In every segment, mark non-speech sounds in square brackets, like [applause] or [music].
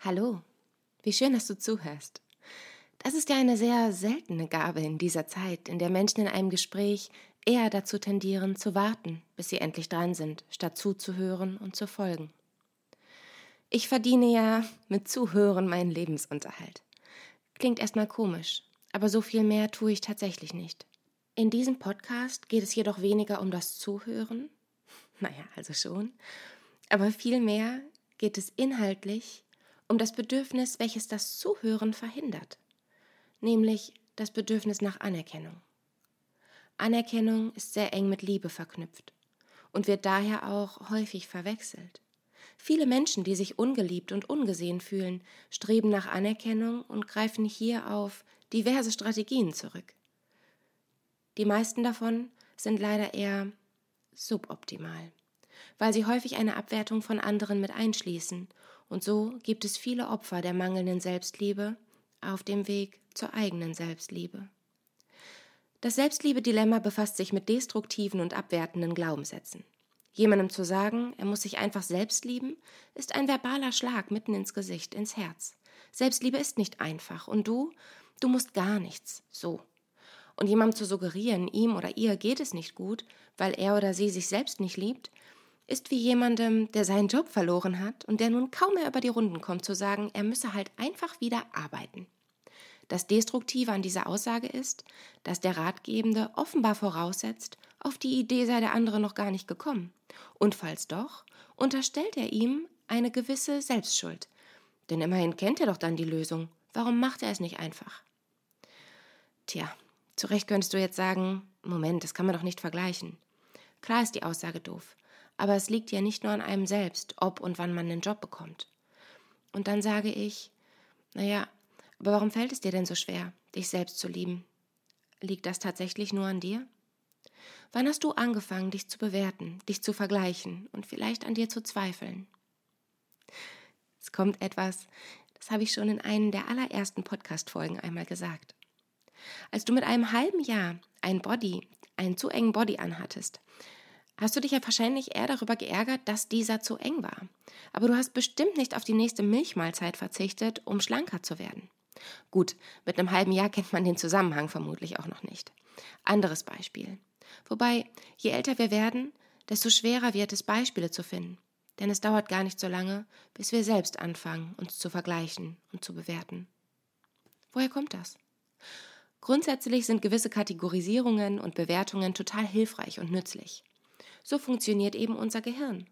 Hallo, wie schön, dass du zuhörst. Das ist ja eine sehr seltene Gabe in dieser Zeit, in der Menschen in einem Gespräch eher dazu tendieren, zu warten, bis sie endlich dran sind, statt zuzuhören und zu folgen. Ich verdiene ja mit Zuhören meinen Lebensunterhalt. Klingt erstmal komisch, aber so viel mehr tue ich tatsächlich nicht. In diesem Podcast geht es jedoch weniger um das Zuhören, [laughs] naja, also schon, aber vielmehr geht es inhaltlich um das Bedürfnis, welches das Zuhören verhindert, nämlich das Bedürfnis nach Anerkennung. Anerkennung ist sehr eng mit Liebe verknüpft und wird daher auch häufig verwechselt. Viele Menschen, die sich ungeliebt und ungesehen fühlen, streben nach Anerkennung und greifen hier auf diverse Strategien zurück. Die meisten davon sind leider eher suboptimal, weil sie häufig eine Abwertung von anderen mit einschließen und so gibt es viele Opfer der mangelnden Selbstliebe auf dem Weg zur eigenen Selbstliebe. Das Selbstliebe-Dilemma befasst sich mit destruktiven und abwertenden Glaubenssätzen. Jemandem zu sagen, er muss sich einfach selbst lieben, ist ein verbaler Schlag mitten ins Gesicht, ins Herz. Selbstliebe ist nicht einfach und du, du musst gar nichts, so. Und jemandem zu suggerieren, ihm oder ihr geht es nicht gut, weil er oder sie sich selbst nicht liebt, ist wie jemandem, der seinen Job verloren hat und der nun kaum mehr über die Runden kommt, zu sagen, er müsse halt einfach wieder arbeiten. Das Destruktive an dieser Aussage ist, dass der Ratgebende offenbar voraussetzt, auf die Idee sei der andere noch gar nicht gekommen. Und falls doch, unterstellt er ihm eine gewisse Selbstschuld. Denn immerhin kennt er doch dann die Lösung. Warum macht er es nicht einfach? Tja, zu Recht könntest du jetzt sagen, Moment, das kann man doch nicht vergleichen. Klar ist die Aussage doof. Aber es liegt ja nicht nur an einem selbst, ob und wann man einen Job bekommt. Und dann sage ich, naja, aber warum fällt es dir denn so schwer, dich selbst zu lieben? Liegt das tatsächlich nur an dir? Wann hast du angefangen, dich zu bewerten, dich zu vergleichen und vielleicht an dir zu zweifeln? Es kommt etwas, das habe ich schon in einem der allerersten Podcast-Folgen einmal gesagt. Als du mit einem halben Jahr ein Body, einen zu engen Body anhattest, hast du dich ja wahrscheinlich eher darüber geärgert, dass dieser zu eng war. Aber du hast bestimmt nicht auf die nächste Milchmahlzeit verzichtet, um schlanker zu werden. Gut, mit einem halben Jahr kennt man den Zusammenhang vermutlich auch noch nicht. Anderes Beispiel. Wobei, je älter wir werden, desto schwerer wird es, Beispiele zu finden. Denn es dauert gar nicht so lange, bis wir selbst anfangen, uns zu vergleichen und zu bewerten. Woher kommt das? Grundsätzlich sind gewisse Kategorisierungen und Bewertungen total hilfreich und nützlich. So funktioniert eben unser Gehirn.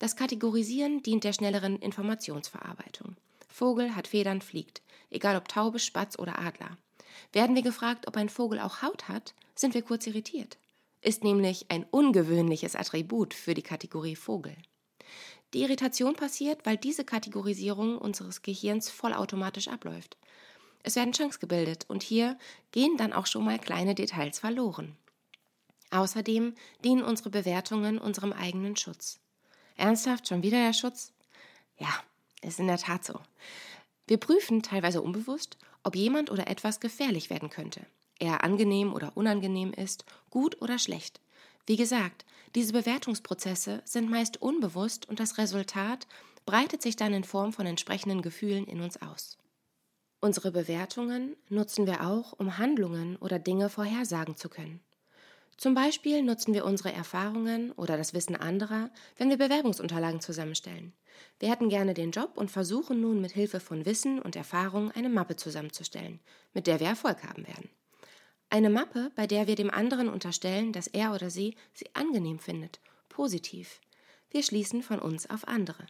Das Kategorisieren dient der schnelleren Informationsverarbeitung. Vogel hat Federn, fliegt, egal ob Taube, Spatz oder Adler. Werden wir gefragt, ob ein Vogel auch Haut hat, sind wir kurz irritiert. Ist nämlich ein ungewöhnliches Attribut für die Kategorie Vogel. Die Irritation passiert, weil diese Kategorisierung unseres Gehirns vollautomatisch abläuft. Es werden Chunks gebildet und hier gehen dann auch schon mal kleine Details verloren. Außerdem dienen unsere Bewertungen unserem eigenen Schutz. Ernsthaft schon wieder der Schutz? Ja, ist in der Tat so. Wir prüfen teilweise unbewusst, ob jemand oder etwas gefährlich werden könnte, eher angenehm oder unangenehm ist, gut oder schlecht. Wie gesagt, diese Bewertungsprozesse sind meist unbewusst und das Resultat breitet sich dann in Form von entsprechenden Gefühlen in uns aus. Unsere Bewertungen nutzen wir auch, um Handlungen oder Dinge vorhersagen zu können. Zum Beispiel nutzen wir unsere Erfahrungen oder das Wissen anderer, wenn wir Bewerbungsunterlagen zusammenstellen. Wir hätten gerne den Job und versuchen nun mit Hilfe von Wissen und Erfahrung eine Mappe zusammenzustellen, mit der wir Erfolg haben werden. Eine Mappe, bei der wir dem anderen unterstellen, dass er oder sie sie angenehm findet, positiv. Wir schließen von uns auf andere.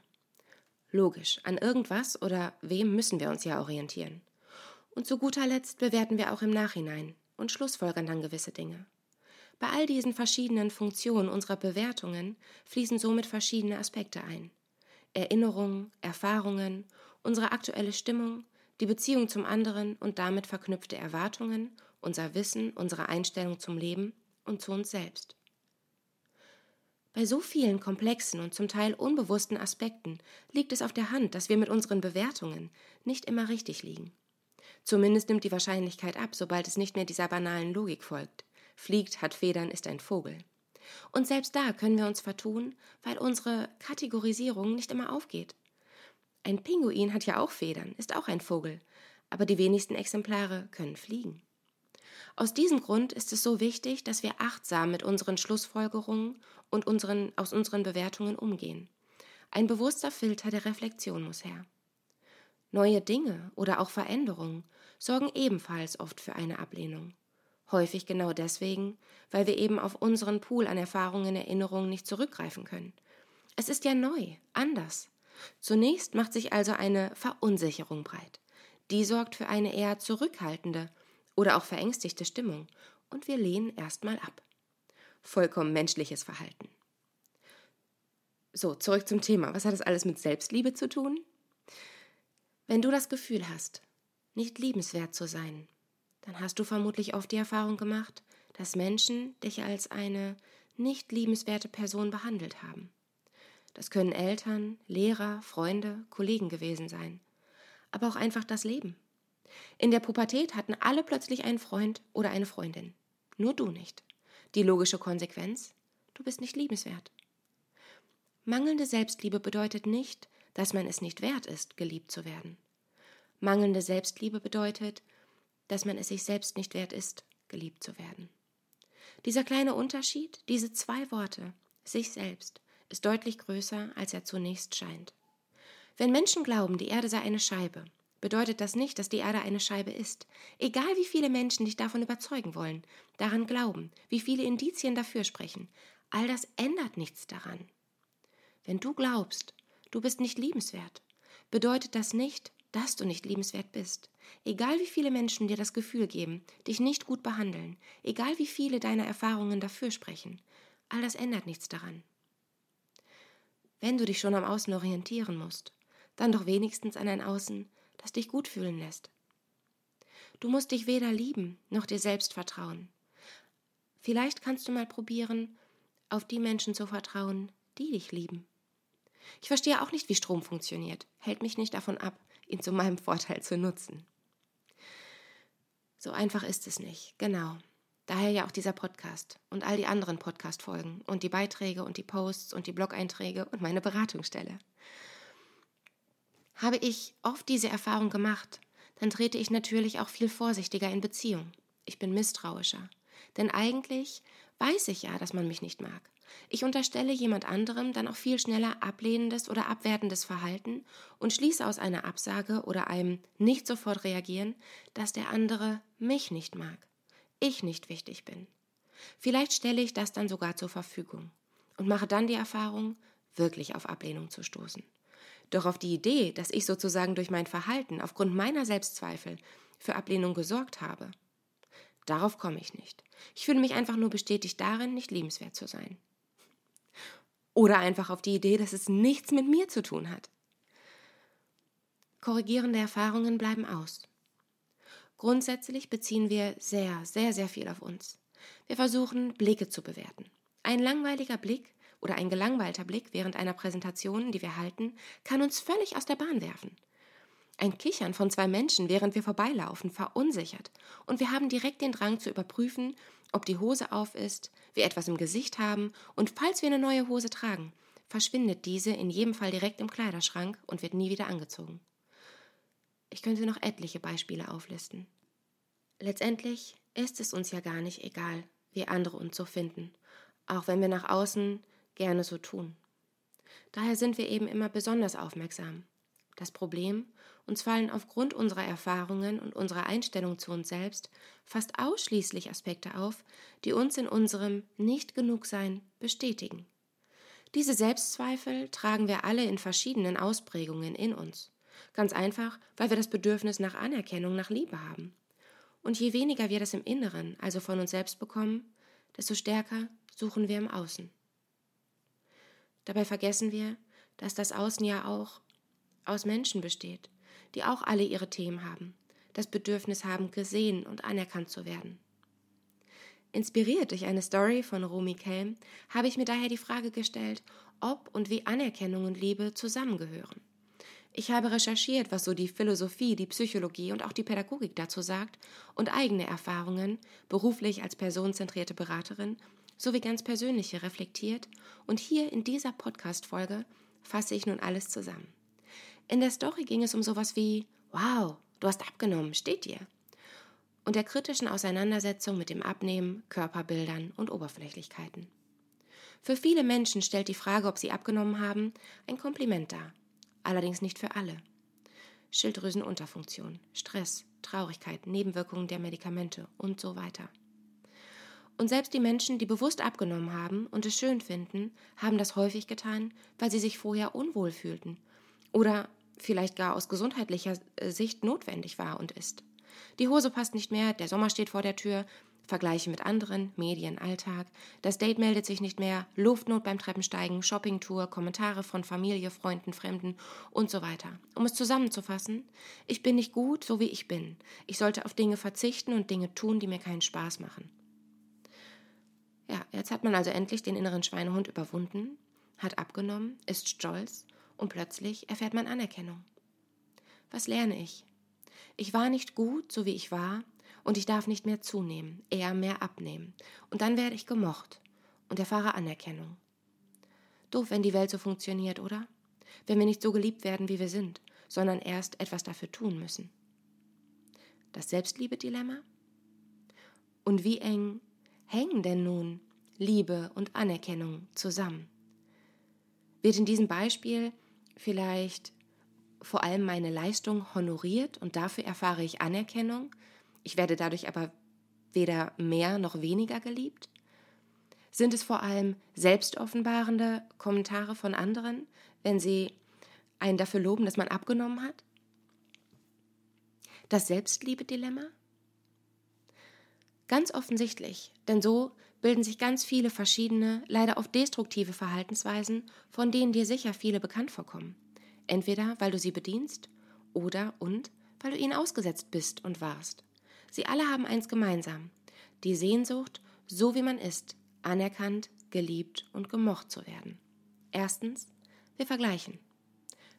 Logisch, an irgendwas oder wem müssen wir uns ja orientieren. Und zu guter Letzt bewerten wir auch im Nachhinein und schlussfolgern dann gewisse Dinge. Bei all diesen verschiedenen Funktionen unserer Bewertungen fließen somit verschiedene Aspekte ein. Erinnerungen, Erfahrungen, unsere aktuelle Stimmung, die Beziehung zum anderen und damit verknüpfte Erwartungen, unser Wissen, unsere Einstellung zum Leben und zu uns selbst. Bei so vielen komplexen und zum Teil unbewussten Aspekten liegt es auf der Hand, dass wir mit unseren Bewertungen nicht immer richtig liegen. Zumindest nimmt die Wahrscheinlichkeit ab, sobald es nicht mehr dieser banalen Logik folgt fliegt, hat Federn, ist ein Vogel. Und selbst da können wir uns vertun, weil unsere Kategorisierung nicht immer aufgeht. Ein Pinguin hat ja auch Federn, ist auch ein Vogel, aber die wenigsten Exemplare können fliegen. Aus diesem Grund ist es so wichtig, dass wir achtsam mit unseren Schlussfolgerungen und unseren, aus unseren Bewertungen umgehen. Ein bewusster Filter der Reflexion muss her. Neue Dinge oder auch Veränderungen sorgen ebenfalls oft für eine Ablehnung. Häufig genau deswegen, weil wir eben auf unseren Pool an Erfahrungen, Erinnerungen nicht zurückgreifen können. Es ist ja neu, anders. Zunächst macht sich also eine Verunsicherung breit. Die sorgt für eine eher zurückhaltende oder auch verängstigte Stimmung und wir lehnen erstmal ab. Vollkommen menschliches Verhalten. So, zurück zum Thema. Was hat das alles mit Selbstliebe zu tun? Wenn du das Gefühl hast, nicht liebenswert zu sein, dann hast du vermutlich oft die Erfahrung gemacht, dass Menschen dich als eine nicht liebenswerte Person behandelt haben. Das können Eltern, Lehrer, Freunde, Kollegen gewesen sein, aber auch einfach das Leben. In der Pubertät hatten alle plötzlich einen Freund oder eine Freundin, nur du nicht. Die logische Konsequenz? Du bist nicht liebenswert. Mangelnde Selbstliebe bedeutet nicht, dass man es nicht wert ist, geliebt zu werden. Mangelnde Selbstliebe bedeutet, dass man es sich selbst nicht wert ist, geliebt zu werden. Dieser kleine Unterschied, diese zwei Worte, sich selbst, ist deutlich größer, als er zunächst scheint. Wenn Menschen glauben, die Erde sei eine Scheibe, bedeutet das nicht, dass die Erde eine Scheibe ist. Egal wie viele Menschen dich davon überzeugen wollen, daran glauben, wie viele Indizien dafür sprechen, all das ändert nichts daran. Wenn du glaubst, du bist nicht liebenswert, bedeutet das nicht, dass du nicht liebenswert bist. Egal wie viele Menschen dir das Gefühl geben, dich nicht gut behandeln, egal wie viele deiner Erfahrungen dafür sprechen, all das ändert nichts daran. Wenn du dich schon am Außen orientieren musst, dann doch wenigstens an ein Außen, das dich gut fühlen lässt. Du musst dich weder lieben noch dir selbst vertrauen. Vielleicht kannst du mal probieren, auf die Menschen zu vertrauen, die dich lieben. Ich verstehe auch nicht, wie Strom funktioniert, hält mich nicht davon ab, ihn zu meinem Vorteil zu nutzen. So einfach ist es nicht, genau. Daher ja auch dieser Podcast und all die anderen Podcast-Folgen und die Beiträge und die Posts und die Blog-Einträge und meine Beratungsstelle. Habe ich oft diese Erfahrung gemacht, dann trete ich natürlich auch viel vorsichtiger in Beziehung. Ich bin misstrauischer. Denn eigentlich weiß ich ja, dass man mich nicht mag. Ich unterstelle jemand anderem dann auch viel schneller ablehnendes oder abwertendes Verhalten und schließe aus einer Absage oder einem nicht sofort reagieren, dass der andere mich nicht mag, ich nicht wichtig bin. Vielleicht stelle ich das dann sogar zur Verfügung und mache dann die Erfahrung, wirklich auf Ablehnung zu stoßen. Doch auf die Idee, dass ich sozusagen durch mein Verhalten aufgrund meiner Selbstzweifel für Ablehnung gesorgt habe, darauf komme ich nicht. Ich fühle mich einfach nur bestätigt darin, nicht liebenswert zu sein. Oder einfach auf die Idee, dass es nichts mit mir zu tun hat. Korrigierende Erfahrungen bleiben aus. Grundsätzlich beziehen wir sehr, sehr, sehr viel auf uns. Wir versuchen, Blicke zu bewerten. Ein langweiliger Blick oder ein gelangweilter Blick während einer Präsentation, die wir halten, kann uns völlig aus der Bahn werfen. Ein Kichern von zwei Menschen, während wir vorbeilaufen, verunsichert, und wir haben direkt den Drang zu überprüfen, ob die Hose auf ist, wir etwas im Gesicht haben und falls wir eine neue Hose tragen, verschwindet diese in jedem Fall direkt im Kleiderschrank und wird nie wieder angezogen. Ich könnte noch etliche Beispiele auflisten. Letztendlich ist es uns ja gar nicht egal, wie andere uns so finden, auch wenn wir nach außen gerne so tun. Daher sind wir eben immer besonders aufmerksam. Das Problem, uns fallen aufgrund unserer Erfahrungen und unserer Einstellung zu uns selbst fast ausschließlich Aspekte auf, die uns in unserem Nicht-Genug-Sein bestätigen. Diese Selbstzweifel tragen wir alle in verschiedenen Ausprägungen in uns. Ganz einfach, weil wir das Bedürfnis nach Anerkennung, nach Liebe haben. Und je weniger wir das im Inneren, also von uns selbst bekommen, desto stärker suchen wir im Außen. Dabei vergessen wir, dass das Außen ja auch aus Menschen besteht, die auch alle ihre Themen haben, das Bedürfnis haben, gesehen und anerkannt zu werden. Inspiriert durch eine Story von Romy Kelm habe ich mir daher die Frage gestellt, ob und wie Anerkennung und Liebe zusammengehören. Ich habe recherchiert, was so die Philosophie, die Psychologie und auch die Pädagogik dazu sagt und eigene Erfahrungen, beruflich als personenzentrierte Beraterin, sowie ganz persönliche reflektiert und hier in dieser Podcast-Folge fasse ich nun alles zusammen. In der Story ging es um sowas wie, wow, du hast abgenommen, steht dir. Und der kritischen Auseinandersetzung mit dem Abnehmen, Körperbildern und Oberflächlichkeiten. Für viele Menschen stellt die Frage, ob sie abgenommen haben, ein Kompliment dar. Allerdings nicht für alle. Schilddrüsenunterfunktion, Stress, Traurigkeit, Nebenwirkungen der Medikamente und so weiter. Und selbst die Menschen, die bewusst abgenommen haben und es schön finden, haben das häufig getan, weil sie sich vorher unwohl fühlten oder vielleicht gar aus gesundheitlicher äh, Sicht notwendig war und ist. Die Hose passt nicht mehr, der Sommer steht vor der Tür, Vergleiche mit anderen, Medien, Alltag, das Date meldet sich nicht mehr, Luftnot beim Treppensteigen, Shoppingtour, Kommentare von Familie, Freunden, Fremden und so weiter. Um es zusammenzufassen, ich bin nicht gut, so wie ich bin. Ich sollte auf Dinge verzichten und Dinge tun, die mir keinen Spaß machen. Ja, jetzt hat man also endlich den inneren Schweinehund überwunden, hat abgenommen, ist stolz und plötzlich erfährt man Anerkennung. Was lerne ich? Ich war nicht gut, so wie ich war, und ich darf nicht mehr zunehmen, eher mehr abnehmen. Und dann werde ich gemocht und erfahre Anerkennung. Doof, wenn die Welt so funktioniert, oder? Wenn wir nicht so geliebt werden, wie wir sind, sondern erst etwas dafür tun müssen. Das Selbstliebe-Dilemma? Und wie eng hängen denn nun Liebe und Anerkennung zusammen? Wird in diesem Beispiel vielleicht vor allem meine Leistung honoriert und dafür erfahre ich Anerkennung, ich werde dadurch aber weder mehr noch weniger geliebt? Sind es vor allem selbstoffenbarende Kommentare von anderen, wenn sie einen dafür loben, dass man abgenommen hat? Das Selbstliebe-Dilemma? Ganz offensichtlich, denn so bilden sich ganz viele verschiedene, leider oft destruktive Verhaltensweisen, von denen dir sicher viele bekannt vorkommen. Entweder weil du sie bedienst oder und weil du ihnen ausgesetzt bist und warst. Sie alle haben eins gemeinsam, die Sehnsucht, so wie man ist, anerkannt, geliebt und gemocht zu werden. Erstens, wir vergleichen.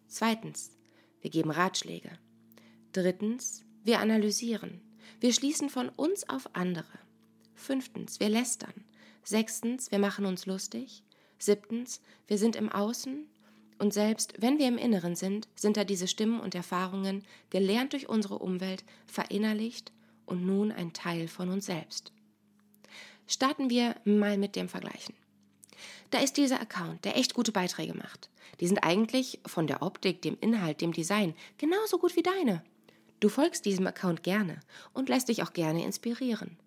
Zweitens, wir geben Ratschläge. Drittens, wir analysieren. Wir schließen von uns auf andere. Fünftens, wir lästern. Sechstens, wir machen uns lustig. Siebtens, wir sind im Außen. Und selbst wenn wir im Inneren sind, sind da diese Stimmen und Erfahrungen, gelernt durch unsere Umwelt, verinnerlicht und nun ein Teil von uns selbst. Starten wir mal mit dem Vergleichen. Da ist dieser Account, der echt gute Beiträge macht. Die sind eigentlich von der Optik, dem Inhalt, dem Design genauso gut wie deine. Du folgst diesem Account gerne und lässt dich auch gerne inspirieren.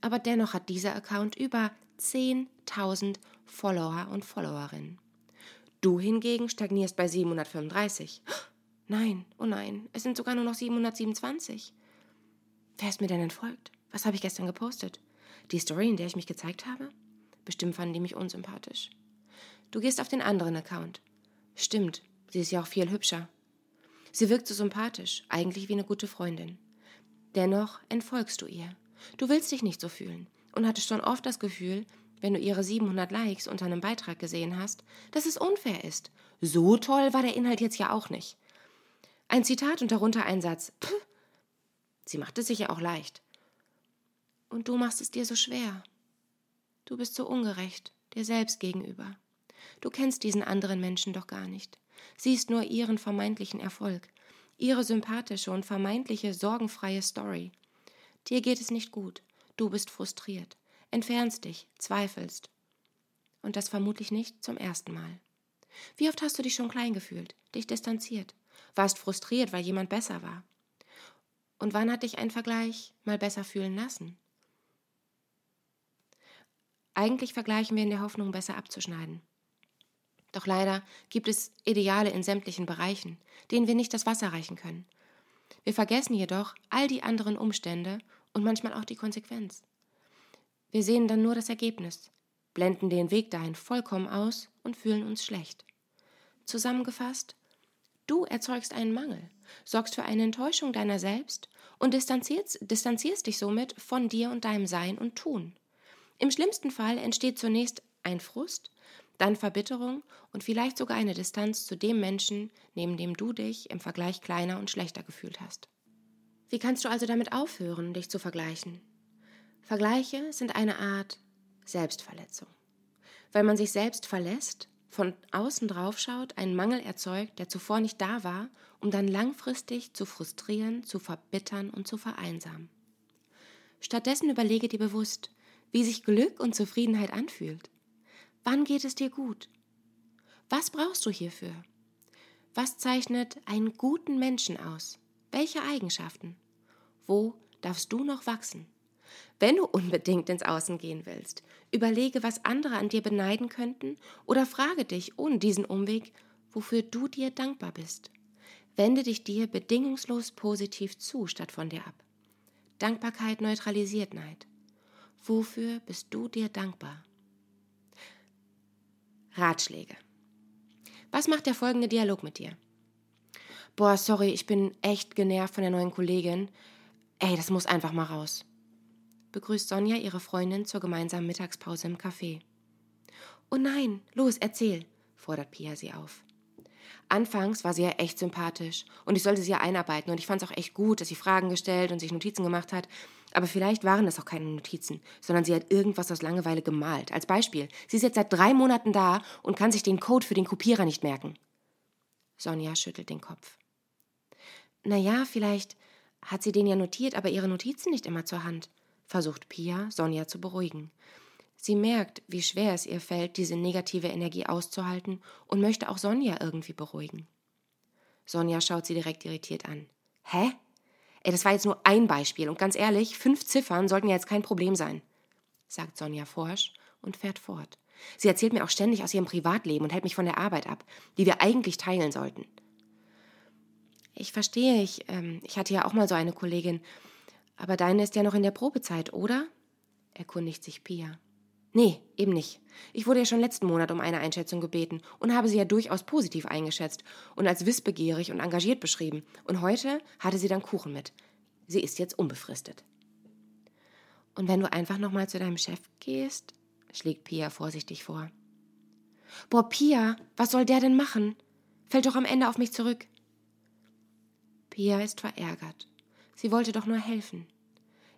Aber dennoch hat dieser Account über 10.000 Follower und Followerinnen. Du hingegen stagnierst bei 735. Nein, oh nein, es sind sogar nur noch 727. Wer ist mir denn entfolgt? Was habe ich gestern gepostet? Die Story, in der ich mich gezeigt habe? Bestimmt fanden die mich unsympathisch. Du gehst auf den anderen Account. Stimmt, sie ist ja auch viel hübscher. Sie wirkt so sympathisch, eigentlich wie eine gute Freundin. Dennoch entfolgst du ihr. Du willst dich nicht so fühlen und hattest schon oft das Gefühl, wenn du ihre 700 Likes unter einem Beitrag gesehen hast, dass es unfair ist. So toll war der Inhalt jetzt ja auch nicht. Ein Zitat und darunter ein Satz. Puh, Sie macht es sich ja auch leicht. Und du machst es dir so schwer. Du bist so ungerecht, dir selbst gegenüber. Du kennst diesen anderen Menschen doch gar nicht, siehst nur ihren vermeintlichen Erfolg, ihre sympathische und vermeintliche sorgenfreie Story. Dir geht es nicht gut, du bist frustriert, entfernst dich, zweifelst. Und das vermutlich nicht zum ersten Mal. Wie oft hast du dich schon klein gefühlt, dich distanziert, warst frustriert, weil jemand besser war, und wann hat dich ein Vergleich mal besser fühlen lassen? Eigentlich vergleichen wir in der Hoffnung, besser abzuschneiden. Doch leider gibt es Ideale in sämtlichen Bereichen, denen wir nicht das Wasser reichen können. Wir vergessen jedoch all die anderen Umstände und manchmal auch die Konsequenz. Wir sehen dann nur das Ergebnis, blenden den Weg dahin vollkommen aus und fühlen uns schlecht. Zusammengefasst, Du erzeugst einen Mangel, sorgst für eine Enttäuschung deiner selbst und distanzierst, distanzierst dich somit von dir und deinem Sein und Tun. Im schlimmsten Fall entsteht zunächst ein Frust, dann Verbitterung und vielleicht sogar eine Distanz zu dem Menschen, neben dem du dich im Vergleich kleiner und schlechter gefühlt hast. Wie kannst du also damit aufhören, dich zu vergleichen? Vergleiche sind eine Art Selbstverletzung. Weil man sich selbst verlässt, von außen drauf schaut, einen Mangel erzeugt, der zuvor nicht da war, um dann langfristig zu frustrieren, zu verbittern und zu vereinsamen. Stattdessen überlege dir bewusst, wie sich Glück und Zufriedenheit anfühlt. Wann geht es dir gut? Was brauchst du hierfür? Was zeichnet einen guten Menschen aus? Welche Eigenschaften? Wo darfst du noch wachsen? Wenn du unbedingt ins Außen gehen willst, überlege, was andere an dir beneiden könnten oder frage dich ohne diesen Umweg, wofür du dir dankbar bist. Wende dich dir bedingungslos positiv zu, statt von dir ab. Dankbarkeit neutralisiert Neid. Wofür bist du dir dankbar? Ratschläge. Was macht der folgende Dialog mit dir? Boah, sorry, ich bin echt genervt von der neuen Kollegin. Ey, das muss einfach mal raus. Begrüßt Sonja ihre Freundin zur gemeinsamen Mittagspause im Café. Oh nein, los, erzähl, fordert Pia sie auf. Anfangs war sie ja echt sympathisch und ich sollte sie ja einarbeiten und ich fand es auch echt gut, dass sie Fragen gestellt und sich Notizen gemacht hat. Aber vielleicht waren das auch keine Notizen, sondern sie hat irgendwas aus Langeweile gemalt. Als Beispiel, sie ist jetzt seit drei Monaten da und kann sich den Code für den Kopierer nicht merken. Sonja schüttelt den Kopf. Na ja, vielleicht hat sie den ja notiert, aber ihre Notizen nicht immer zur Hand, versucht Pia, Sonja zu beruhigen. Sie merkt, wie schwer es ihr fällt, diese negative Energie auszuhalten und möchte auch Sonja irgendwie beruhigen. Sonja schaut sie direkt irritiert an. Hä? Ey, das war jetzt nur ein Beispiel und ganz ehrlich, fünf Ziffern sollten ja jetzt kein Problem sein, sagt Sonja forsch und fährt fort. Sie erzählt mir auch ständig aus ihrem Privatleben und hält mich von der Arbeit ab, die wir eigentlich teilen sollten. Ich verstehe, ich, ähm, ich hatte ja auch mal so eine Kollegin, aber deine ist ja noch in der Probezeit, oder? erkundigt sich Pia. Nee, eben nicht. Ich wurde ja schon letzten Monat um eine Einschätzung gebeten und habe sie ja durchaus positiv eingeschätzt und als wissbegierig und engagiert beschrieben. Und heute hatte sie dann Kuchen mit. Sie ist jetzt unbefristet. Und wenn du einfach nochmal zu deinem Chef gehst, schlägt Pia vorsichtig vor. Boah, Pia, was soll der denn machen? Fällt doch am Ende auf mich zurück. Pia ist verärgert. Sie wollte doch nur helfen.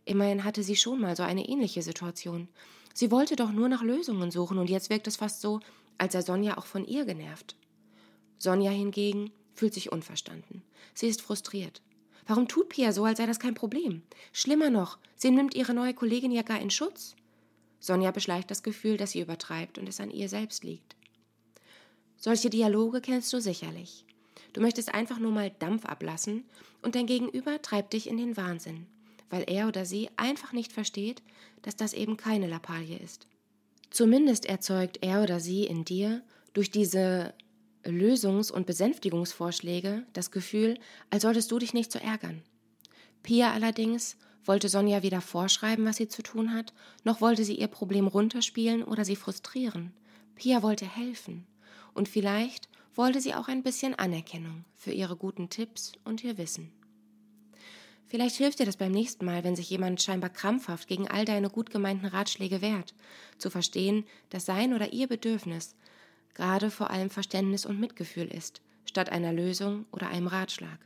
Immerhin hatte sie schon mal so eine ähnliche Situation. Sie wollte doch nur nach Lösungen suchen und jetzt wirkt es fast so, als sei Sonja auch von ihr genervt. Sonja hingegen fühlt sich unverstanden. Sie ist frustriert. Warum tut Pia so, als sei das kein Problem? Schlimmer noch, sie nimmt ihre neue Kollegin ja gar in Schutz. Sonja beschleicht das Gefühl, dass sie übertreibt und es an ihr selbst liegt. Solche Dialoge kennst du sicherlich. Du möchtest einfach nur mal Dampf ablassen und dein Gegenüber treibt dich in den Wahnsinn weil er oder sie einfach nicht versteht, dass das eben keine Lappalie ist. Zumindest erzeugt er oder sie in dir durch diese Lösungs- und Besänftigungsvorschläge das Gefühl, als solltest du dich nicht so ärgern. Pia allerdings wollte Sonja weder vorschreiben, was sie zu tun hat, noch wollte sie ihr Problem runterspielen oder sie frustrieren. Pia wollte helfen. Und vielleicht wollte sie auch ein bisschen Anerkennung für ihre guten Tipps und ihr Wissen. Vielleicht hilft dir das beim nächsten Mal, wenn sich jemand scheinbar krampfhaft gegen all deine gut gemeinten Ratschläge wehrt, zu verstehen, dass sein oder ihr Bedürfnis gerade vor allem Verständnis und Mitgefühl ist, statt einer Lösung oder einem Ratschlag.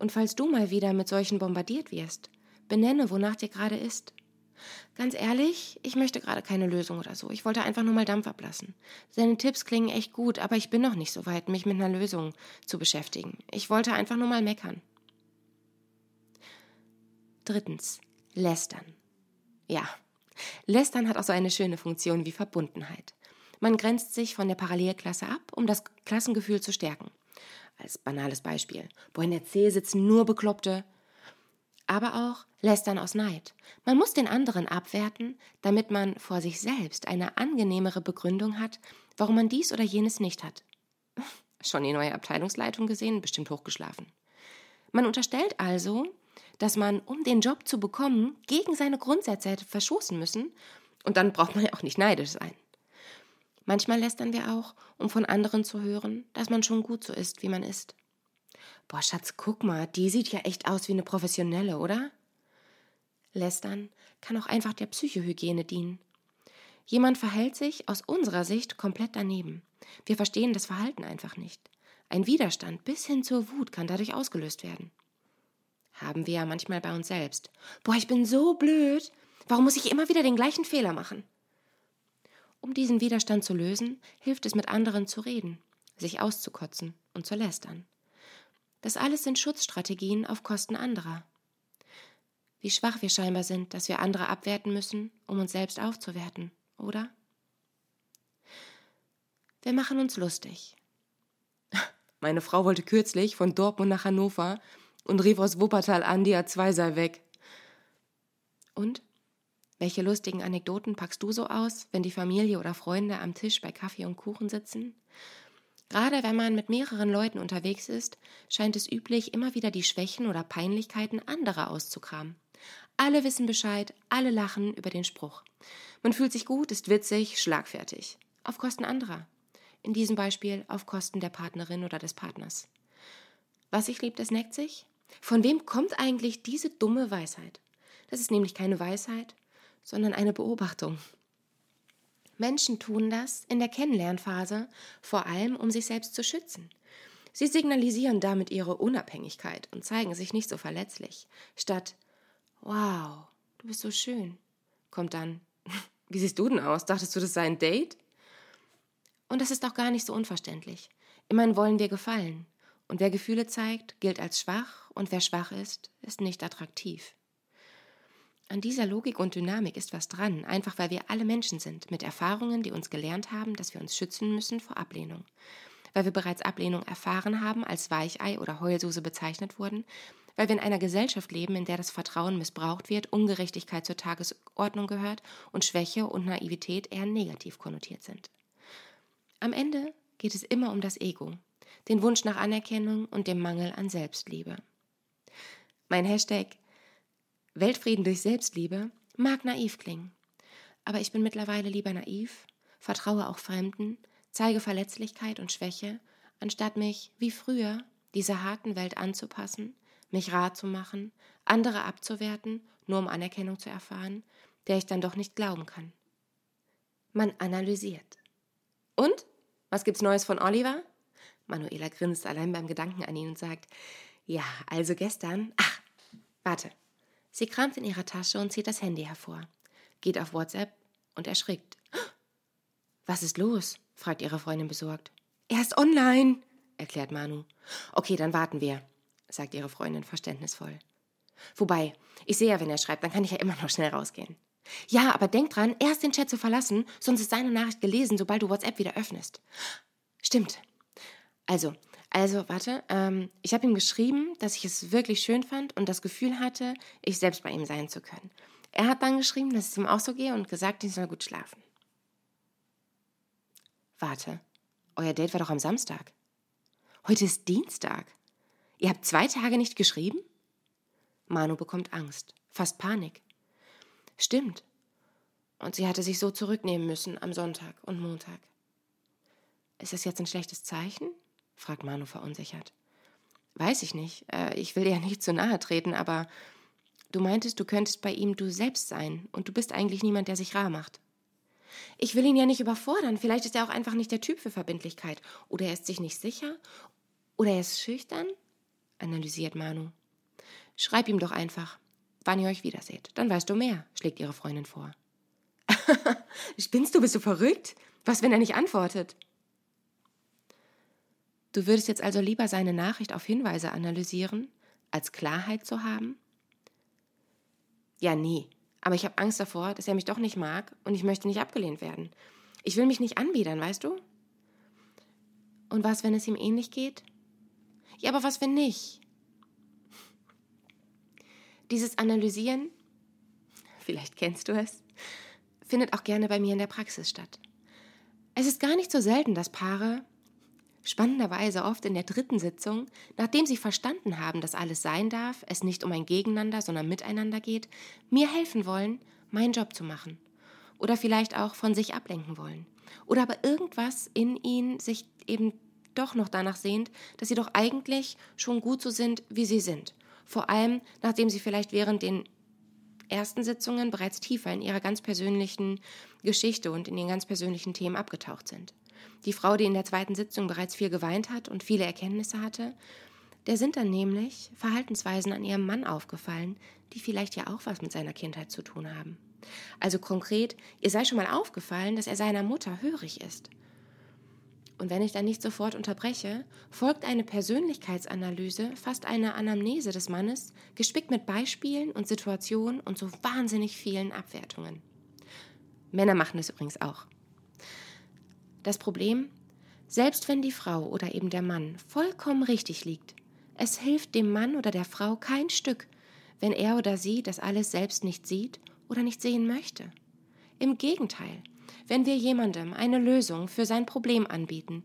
Und falls du mal wieder mit solchen bombardiert wirst, benenne, wonach dir gerade ist. Ganz ehrlich, ich möchte gerade keine Lösung oder so. Ich wollte einfach nur mal Dampf ablassen. Deine Tipps klingen echt gut, aber ich bin noch nicht so weit, mich mit einer Lösung zu beschäftigen. Ich wollte einfach nur mal meckern. Drittens, Lästern. Ja, Lästern hat auch so eine schöne Funktion wie Verbundenheit. Man grenzt sich von der Parallelklasse ab, um das Klassengefühl zu stärken. Als banales Beispiel. Boah, in der C sitzen nur Bekloppte. Aber auch Lästern aus Neid. Man muss den anderen abwerten, damit man vor sich selbst eine angenehmere Begründung hat, warum man dies oder jenes nicht hat. [laughs] Schon die neue Abteilungsleitung gesehen? Bestimmt hochgeschlafen. Man unterstellt also, dass man, um den Job zu bekommen, gegen seine Grundsätze hätte verschossen müssen. Und dann braucht man ja auch nicht neidisch sein. Manchmal lästern wir auch, um von anderen zu hören, dass man schon gut so ist, wie man ist. Boah, Schatz, guck mal, die sieht ja echt aus wie eine Professionelle, oder? Lästern kann auch einfach der Psychohygiene dienen. Jemand verhält sich aus unserer Sicht komplett daneben. Wir verstehen das Verhalten einfach nicht. Ein Widerstand bis hin zur Wut kann dadurch ausgelöst werden haben wir ja manchmal bei uns selbst. Boah, ich bin so blöd. Warum muss ich immer wieder den gleichen Fehler machen? Um diesen Widerstand zu lösen, hilft es mit anderen zu reden, sich auszukotzen und zu lästern. Das alles sind Schutzstrategien auf Kosten anderer. Wie schwach wir scheinbar sind, dass wir andere abwerten müssen, um uns selbst aufzuwerten, oder? Wir machen uns lustig. Meine Frau wollte kürzlich von Dortmund nach Hannover und rief aus Wuppertal an, die A2 sei weg. Und? Welche lustigen Anekdoten packst du so aus, wenn die Familie oder Freunde am Tisch bei Kaffee und Kuchen sitzen? Gerade wenn man mit mehreren Leuten unterwegs ist, scheint es üblich, immer wieder die Schwächen oder Peinlichkeiten anderer auszukramen. Alle wissen Bescheid, alle lachen über den Spruch. Man fühlt sich gut, ist witzig, schlagfertig. Auf Kosten anderer. In diesem Beispiel auf Kosten der Partnerin oder des Partners. Was sich liebt, das neckt sich? Von wem kommt eigentlich diese dumme Weisheit? Das ist nämlich keine Weisheit, sondern eine Beobachtung. Menschen tun das in der Kennenlernphase vor allem, um sich selbst zu schützen. Sie signalisieren damit ihre Unabhängigkeit und zeigen sich nicht so verletzlich. Statt Wow, du bist so schön, kommt dann [laughs] Wie siehst du denn aus? Dachtest du, das sei ein Date? Und das ist auch gar nicht so unverständlich. Immerhin wollen wir gefallen. Und wer Gefühle zeigt, gilt als schwach, und wer schwach ist, ist nicht attraktiv. An dieser Logik und Dynamik ist was dran, einfach weil wir alle Menschen sind, mit Erfahrungen, die uns gelernt haben, dass wir uns schützen müssen vor Ablehnung. Weil wir bereits Ablehnung erfahren haben, als Weichei oder Heulsuse bezeichnet wurden, weil wir in einer Gesellschaft leben, in der das Vertrauen missbraucht wird, Ungerechtigkeit zur Tagesordnung gehört und Schwäche und Naivität eher negativ konnotiert sind. Am Ende geht es immer um das Ego, den Wunsch nach Anerkennung und dem Mangel an Selbstliebe. Mein Hashtag Weltfrieden durch Selbstliebe mag naiv klingen, aber ich bin mittlerweile lieber naiv, vertraue auch Fremden, zeige Verletzlichkeit und Schwäche, anstatt mich, wie früher, dieser harten Welt anzupassen, mich rar zu machen, andere abzuwerten, nur um Anerkennung zu erfahren, der ich dann doch nicht glauben kann. Man analysiert. Und? Was gibt's Neues von Oliver? Manuela grinst allein beim Gedanken an ihn und sagt, ja, also gestern, ach, warte, Sie kramt in ihrer Tasche und zieht das Handy hervor, geht auf WhatsApp und erschrickt. Was ist los? fragt ihre Freundin besorgt. Er ist online, erklärt Manu. Okay, dann warten wir, sagt ihre Freundin verständnisvoll. Wobei, ich sehe ja, wenn er schreibt, dann kann ich ja immer noch schnell rausgehen. Ja, aber denk dran, erst den Chat zu verlassen, sonst ist seine Nachricht gelesen, sobald du WhatsApp wieder öffnest. Stimmt. Also, also, warte, ähm, ich habe ihm geschrieben, dass ich es wirklich schön fand und das Gefühl hatte, ich selbst bei ihm sein zu können. Er hat dann geschrieben, dass es ihm auch so gehe und gesagt, ich soll gut schlafen. Warte, euer Date war doch am Samstag. Heute ist Dienstag. Ihr habt zwei Tage nicht geschrieben? Manu bekommt Angst, fast Panik. Stimmt. Und sie hatte sich so zurücknehmen müssen am Sonntag und Montag. Ist das jetzt ein schlechtes Zeichen? Fragt Manu verunsichert. Weiß ich nicht. Äh, ich will dir ja [laughs] nicht zu nahe treten, aber du meintest, du könntest bei ihm du selbst sein und du bist eigentlich niemand, der sich rar macht. Ich will ihn ja nicht überfordern. Vielleicht ist er auch einfach nicht der Typ für Verbindlichkeit. Oder er ist sich nicht sicher. Oder er ist schüchtern, analysiert Manu. Schreib ihm doch einfach, wann ihr euch wiederseht. Dann weißt du mehr, schlägt ihre Freundin vor. [laughs] Spinnst du, bist du verrückt? Was, wenn er nicht antwortet? Du würdest jetzt also lieber seine Nachricht auf Hinweise analysieren, als Klarheit zu haben? Ja, nie. Aber ich habe Angst davor, dass er mich doch nicht mag und ich möchte nicht abgelehnt werden. Ich will mich nicht anbiedern, weißt du? Und was, wenn es ihm ähnlich geht? Ja, aber was, wenn nicht? Dieses Analysieren, vielleicht kennst du es, findet auch gerne bei mir in der Praxis statt. Es ist gar nicht so selten, dass Paare spannenderweise oft in der dritten Sitzung, nachdem sie verstanden haben, dass alles sein darf, es nicht um ein Gegeneinander, sondern miteinander geht, mir helfen wollen, meinen Job zu machen. Oder vielleicht auch von sich ablenken wollen. Oder aber irgendwas in ihnen sich eben doch noch danach sehnt, dass sie doch eigentlich schon gut so sind, wie sie sind. Vor allem, nachdem sie vielleicht während den ersten Sitzungen bereits tiefer in ihrer ganz persönlichen Geschichte und in ihren ganz persönlichen Themen abgetaucht sind. Die Frau, die in der zweiten Sitzung bereits viel geweint hat und viele Erkenntnisse hatte, der sind dann nämlich Verhaltensweisen an ihrem Mann aufgefallen, die vielleicht ja auch was mit seiner Kindheit zu tun haben. Also konkret, ihr sei schon mal aufgefallen, dass er seiner Mutter hörig ist. Und wenn ich dann nicht sofort unterbreche, folgt eine Persönlichkeitsanalyse, fast eine Anamnese des Mannes, gespickt mit Beispielen und Situationen und so wahnsinnig vielen Abwertungen. Männer machen es übrigens auch. Das Problem, selbst wenn die Frau oder eben der Mann vollkommen richtig liegt, es hilft dem Mann oder der Frau kein Stück, wenn er oder sie das alles selbst nicht sieht oder nicht sehen möchte. Im Gegenteil, wenn wir jemandem eine Lösung für sein Problem anbieten,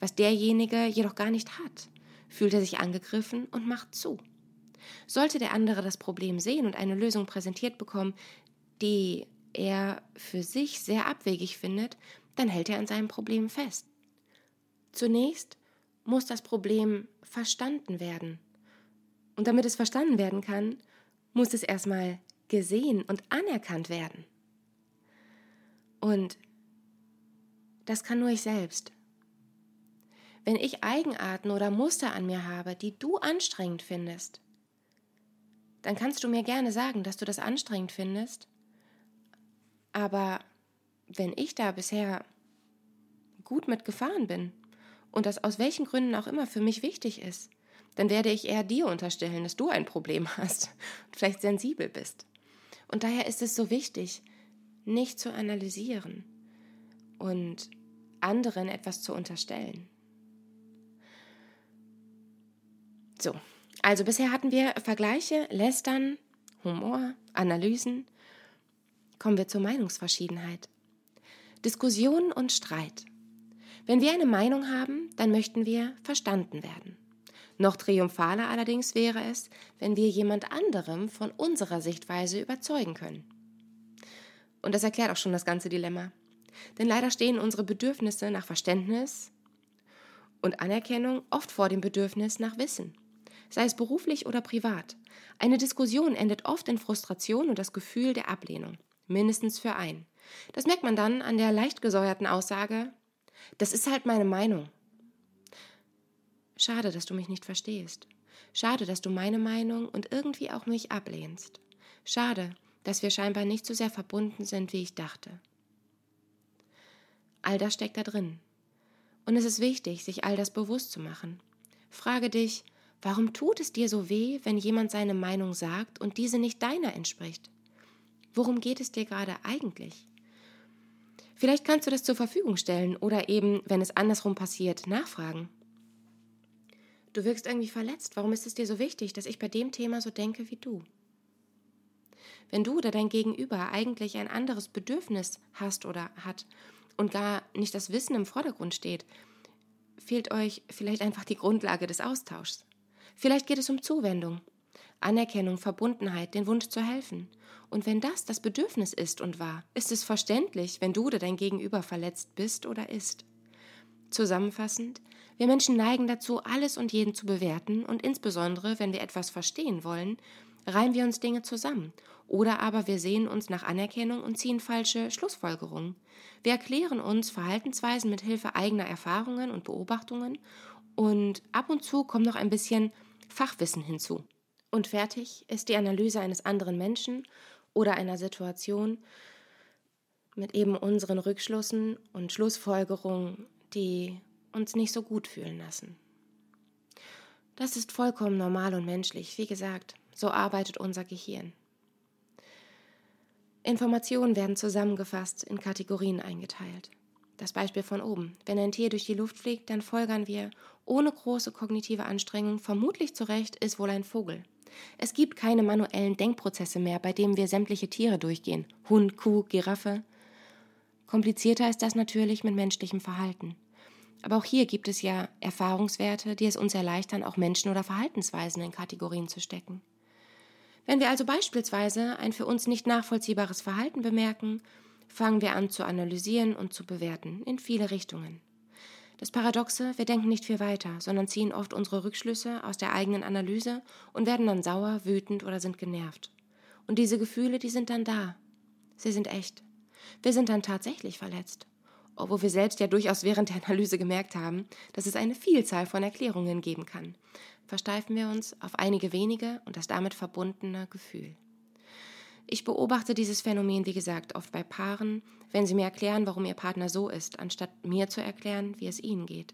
was derjenige jedoch gar nicht hat, fühlt er sich angegriffen und macht zu. Sollte der andere das Problem sehen und eine Lösung präsentiert bekommen, die er für sich sehr abwegig findet, dann hält er an seinem Problem fest. Zunächst muss das Problem verstanden werden. Und damit es verstanden werden kann, muss es erstmal gesehen und anerkannt werden. Und das kann nur ich selbst. Wenn ich Eigenarten oder Muster an mir habe, die du anstrengend findest, dann kannst du mir gerne sagen, dass du das anstrengend findest. Aber wenn ich da bisher gut mit gefahren bin und das aus welchen Gründen auch immer für mich wichtig ist, dann werde ich eher dir unterstellen, dass du ein Problem [laughs] hast und vielleicht sensibel bist. Und daher ist es so wichtig, nicht zu analysieren und anderen etwas zu unterstellen. So, also bisher hatten wir Vergleiche, Lästern, Humor, Analysen. Kommen wir zur Meinungsverschiedenheit. Diskussion und Streit. Wenn wir eine Meinung haben, dann möchten wir verstanden werden. Noch triumphaler allerdings wäre es, wenn wir jemand anderem von unserer Sichtweise überzeugen können. Und das erklärt auch schon das ganze Dilemma. Denn leider stehen unsere Bedürfnisse nach Verständnis und Anerkennung oft vor dem Bedürfnis nach Wissen, sei es beruflich oder privat. Eine Diskussion endet oft in Frustration und das Gefühl der Ablehnung, mindestens für einen. Das merkt man dann an der leicht gesäuerten Aussage, das ist halt meine Meinung. Schade, dass du mich nicht verstehst. Schade, dass du meine Meinung und irgendwie auch mich ablehnst. Schade, dass wir scheinbar nicht so sehr verbunden sind, wie ich dachte. All das steckt da drin. Und es ist wichtig, sich all das bewusst zu machen. Frage dich, warum tut es dir so weh, wenn jemand seine Meinung sagt und diese nicht deiner entspricht? Worum geht es dir gerade eigentlich? Vielleicht kannst du das zur Verfügung stellen oder eben, wenn es andersrum passiert, nachfragen. Du wirkst irgendwie verletzt. Warum ist es dir so wichtig, dass ich bei dem Thema so denke wie du? Wenn du oder dein Gegenüber eigentlich ein anderes Bedürfnis hast oder hat und gar nicht das Wissen im Vordergrund steht, fehlt euch vielleicht einfach die Grundlage des Austauschs. Vielleicht geht es um Zuwendung, Anerkennung, Verbundenheit, den Wunsch zu helfen. Und wenn das das Bedürfnis ist und war, ist es verständlich, wenn du oder dein Gegenüber verletzt bist oder ist. Zusammenfassend, wir Menschen neigen dazu, alles und jeden zu bewerten und insbesondere, wenn wir etwas verstehen wollen, reihen wir uns Dinge zusammen oder aber wir sehen uns nach Anerkennung und ziehen falsche Schlussfolgerungen. Wir erklären uns Verhaltensweisen mit Hilfe eigener Erfahrungen und Beobachtungen und ab und zu kommt noch ein bisschen Fachwissen hinzu. Und fertig ist die Analyse eines anderen Menschen oder einer Situation mit eben unseren Rückschlüssen und Schlussfolgerungen, die uns nicht so gut fühlen lassen. Das ist vollkommen normal und menschlich. Wie gesagt, so arbeitet unser Gehirn. Informationen werden zusammengefasst, in Kategorien eingeteilt. Das Beispiel von oben. Wenn ein Tier durch die Luft fliegt, dann folgern wir ohne große kognitive Anstrengung vermutlich zurecht, ist wohl ein Vogel. Es gibt keine manuellen Denkprozesse mehr, bei denen wir sämtliche Tiere durchgehen. Hund, Kuh, Giraffe. Komplizierter ist das natürlich mit menschlichem Verhalten. Aber auch hier gibt es ja Erfahrungswerte, die es uns erleichtern, auch Menschen oder Verhaltensweisen in Kategorien zu stecken. Wenn wir also beispielsweise ein für uns nicht nachvollziehbares Verhalten bemerken, fangen wir an zu analysieren und zu bewerten in viele Richtungen. Das Paradoxe, wir denken nicht viel weiter, sondern ziehen oft unsere Rückschlüsse aus der eigenen Analyse und werden dann sauer, wütend oder sind genervt. Und diese Gefühle, die sind dann da. Sie sind echt. Wir sind dann tatsächlich verletzt. Obwohl wir selbst ja durchaus während der Analyse gemerkt haben, dass es eine Vielzahl von Erklärungen geben kann versteifen wir uns auf einige wenige und das damit verbundene Gefühl. Ich beobachte dieses Phänomen, wie gesagt, oft bei Paaren, wenn sie mir erklären, warum ihr Partner so ist, anstatt mir zu erklären, wie es ihnen geht.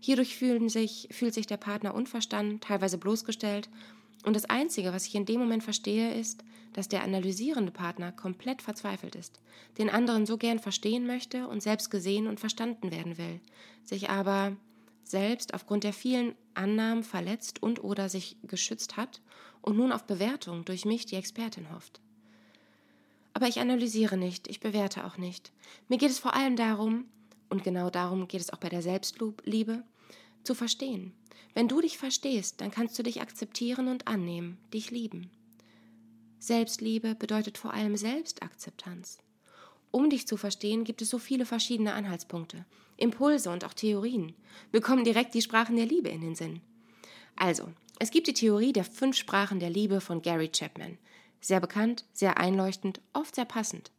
Hierdurch sich, fühlt sich der Partner unverstanden, teilweise bloßgestellt. Und das Einzige, was ich in dem Moment verstehe, ist, dass der analysierende Partner komplett verzweifelt ist, den anderen so gern verstehen möchte und selbst gesehen und verstanden werden will, sich aber selbst aufgrund der vielen Annahmen verletzt und oder sich geschützt hat und nun auf Bewertung durch mich, die Expertin, hofft. Aber ich analysiere nicht, ich bewerte auch nicht. Mir geht es vor allem darum, und genau darum geht es auch bei der Selbstliebe, zu verstehen. Wenn du dich verstehst, dann kannst du dich akzeptieren und annehmen, dich lieben. Selbstliebe bedeutet vor allem Selbstakzeptanz. Um dich zu verstehen, gibt es so viele verschiedene Anhaltspunkte, Impulse und auch Theorien. Wir kommen direkt die Sprachen der Liebe in den Sinn. Also, es gibt die Theorie der fünf Sprachen der Liebe von Gary Chapman. Sehr bekannt, sehr einleuchtend, oft sehr passend.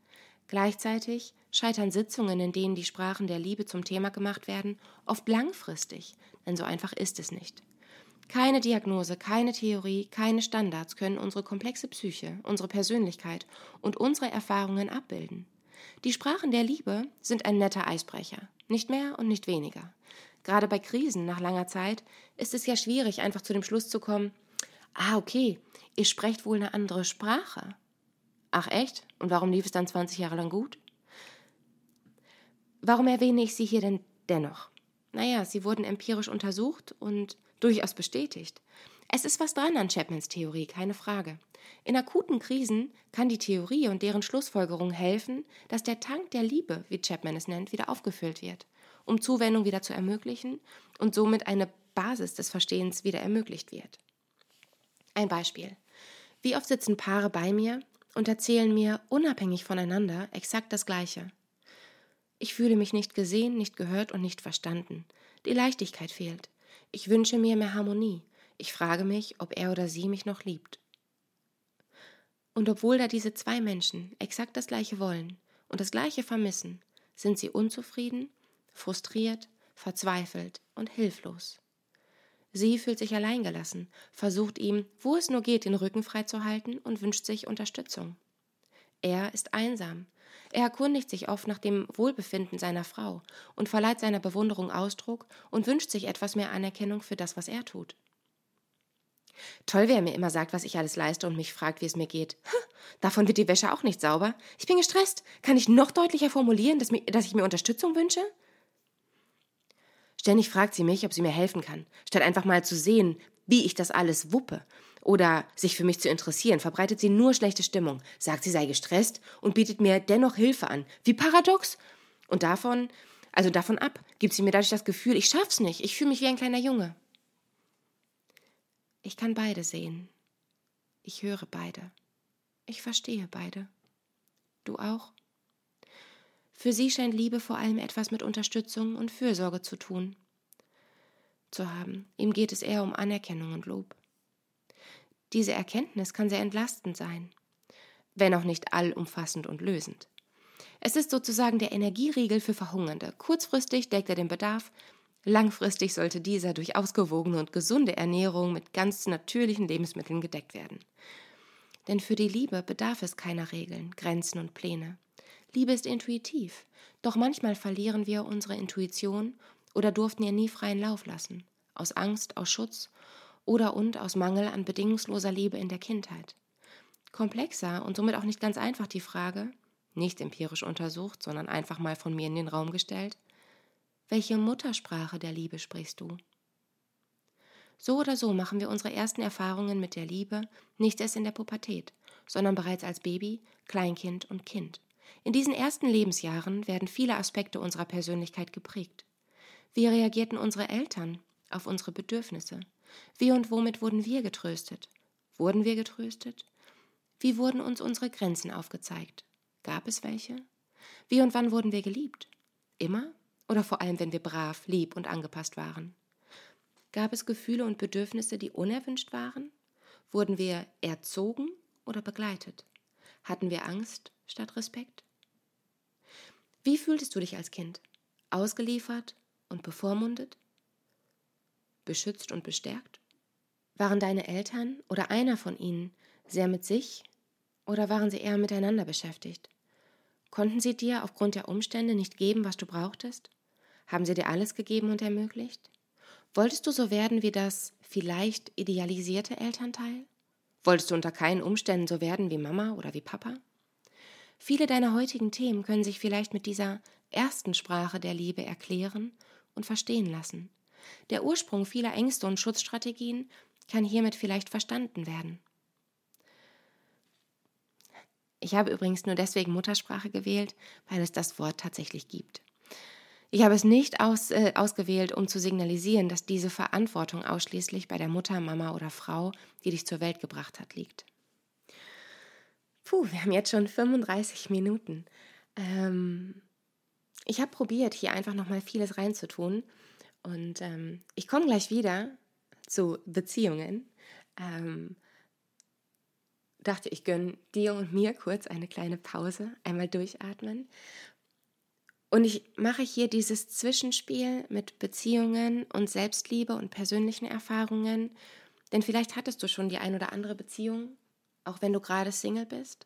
Gleichzeitig scheitern Sitzungen, in denen die Sprachen der Liebe zum Thema gemacht werden, oft langfristig, denn so einfach ist es nicht. Keine Diagnose, keine Theorie, keine Standards können unsere komplexe Psyche, unsere Persönlichkeit und unsere Erfahrungen abbilden. Die Sprachen der Liebe sind ein netter Eisbrecher, nicht mehr und nicht weniger. Gerade bei Krisen nach langer Zeit ist es ja schwierig, einfach zu dem Schluss zu kommen, ah, okay, ihr sprecht wohl eine andere Sprache. Ach echt? Und warum lief es dann 20 Jahre lang gut? Warum erwähne ich sie hier denn dennoch? Naja, sie wurden empirisch untersucht und durchaus bestätigt. Es ist was dran an Chapmans Theorie, keine Frage. In akuten Krisen kann die Theorie und deren Schlussfolgerung helfen, dass der Tank der Liebe, wie Chapman es nennt, wieder aufgefüllt wird, um Zuwendung wieder zu ermöglichen und somit eine Basis des Verstehens wieder ermöglicht wird. Ein Beispiel. Wie oft sitzen Paare bei mir und erzählen mir unabhängig voneinander exakt das Gleiche. Ich fühle mich nicht gesehen, nicht gehört und nicht verstanden. Die Leichtigkeit fehlt. Ich wünsche mir mehr Harmonie. Ich frage mich, ob er oder sie mich noch liebt. Und obwohl da diese zwei Menschen exakt das Gleiche wollen und das Gleiche vermissen, sind sie unzufrieden, frustriert, verzweifelt und hilflos. Sie fühlt sich alleingelassen, versucht ihm, wo es nur geht, den Rücken freizuhalten und wünscht sich Unterstützung. Er ist einsam. Er erkundigt sich oft nach dem Wohlbefinden seiner Frau und verleiht seiner Bewunderung Ausdruck und wünscht sich etwas mehr Anerkennung für das, was er tut. Toll, wer mir immer sagt, was ich alles leiste und mich fragt, wie es mir geht. Davon wird die Wäsche auch nicht sauber. Ich bin gestresst. Kann ich noch deutlicher formulieren, dass, ich mir Unterstützung wünsche? Ständig fragt sie mich, ob sie mir helfen kann, statt einfach mal zu sehen, wie ich das alles wuppe. Oder sich für mich zu interessieren, verbreitet sie nur schlechte Stimmung, sagt, sie sei gestresst und bietet mir dennoch Hilfe an. Wie paradox! Und davon, also davon ab, gibt sie mir dadurch das Gefühl, ich schaff's nicht, ich fühle mich wie ein kleiner Junge. Ich kann beide sehen. Ich höre beide. Ich verstehe beide. Du auch? Für sie scheint Liebe vor allem etwas mit Unterstützung und Fürsorge zu tun, zu haben. Ihm geht es eher um Anerkennung und Lob. Diese Erkenntnis kann sehr entlastend sein, wenn auch nicht allumfassend und lösend. Es ist sozusagen der Energieriegel für Verhungernde. Kurzfristig deckt er den Bedarf, langfristig sollte dieser durch ausgewogene und gesunde Ernährung mit ganz natürlichen Lebensmitteln gedeckt werden. Denn für die Liebe bedarf es keiner Regeln, Grenzen und Pläne. Liebe ist intuitiv, doch manchmal verlieren wir unsere Intuition oder durften ihr nie freien Lauf lassen, aus Angst, aus Schutz oder und aus Mangel an bedingungsloser Liebe in der Kindheit. Komplexer und somit auch nicht ganz einfach die Frage, nicht empirisch untersucht, sondern einfach mal von mir in den Raum gestellt, welche Muttersprache der Liebe sprichst du? So oder so machen wir unsere ersten Erfahrungen mit der Liebe nicht erst in der Pubertät, sondern bereits als Baby, Kleinkind und Kind. In diesen ersten Lebensjahren werden viele Aspekte unserer Persönlichkeit geprägt. Wie reagierten unsere Eltern auf unsere Bedürfnisse? Wie und womit wurden wir getröstet? Wurden wir getröstet? Wie wurden uns unsere Grenzen aufgezeigt? Gab es welche? Wie und wann wurden wir geliebt? Immer oder vor allem, wenn wir brav, lieb und angepasst waren? Gab es Gefühle und Bedürfnisse, die unerwünscht waren? Wurden wir erzogen oder begleitet? Hatten wir Angst statt Respekt? Wie fühltest du dich als Kind? Ausgeliefert und bevormundet? Beschützt und bestärkt? Waren deine Eltern oder einer von ihnen sehr mit sich Oder waren sie eher miteinander beschäftigt? Konnten sie dir aufgrund der Umstände nicht geben, was du brauchtest? Haben sie dir alles gegeben und ermöglicht? Wolltest du so werden wie das vielleicht idealisierte Elternteil? Wolltest du unter keinen Umständen so werden wie Mama oder wie Papa? Viele deiner heutigen Themen können sich vielleicht mit dieser ersten Sprache der Liebe erklären und verstehen lassen. Der Ursprung vieler Ängste und Schutzstrategien kann hiermit vielleicht verstanden werden. Ich habe übrigens nur deswegen Muttersprache gewählt, weil es das Wort tatsächlich gibt. Ich habe es nicht aus, äh, ausgewählt, um zu signalisieren, dass diese Verantwortung ausschließlich bei der Mutter, Mama oder Frau, die dich zur Welt gebracht hat, liegt. Puh, wir haben jetzt schon 35 Minuten. Ähm, ich habe probiert, hier einfach nochmal vieles reinzutun. Und ähm, ich komme gleich wieder zu Beziehungen. Ähm, dachte, ich gönne dir und mir kurz eine kleine Pause, einmal durchatmen. Und ich mache hier dieses Zwischenspiel mit Beziehungen und Selbstliebe und persönlichen Erfahrungen, denn vielleicht hattest du schon die ein oder andere Beziehung, auch wenn du gerade Single bist.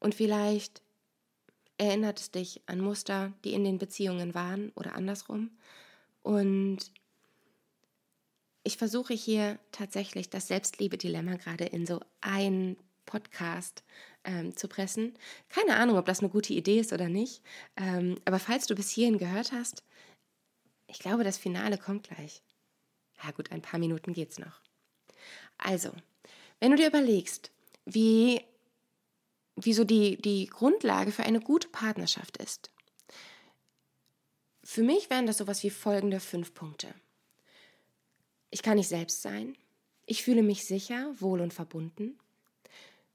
Und vielleicht erinnert es dich an Muster, die in den Beziehungen waren oder andersrum. Und ich versuche hier tatsächlich das Selbstliebe-Dilemma gerade in so ein Podcast ähm, zu pressen. Keine Ahnung, ob das eine gute Idee ist oder nicht. Ähm, aber falls du bis hierhin gehört hast, ich glaube, das Finale kommt gleich. Ja gut, ein paar Minuten geht's noch. Also, wenn du dir überlegst, wie, wie so die, die Grundlage für eine gute Partnerschaft ist, für mich wären das sowas wie folgende fünf Punkte. Ich kann ich selbst sein. Ich fühle mich sicher, wohl und verbunden.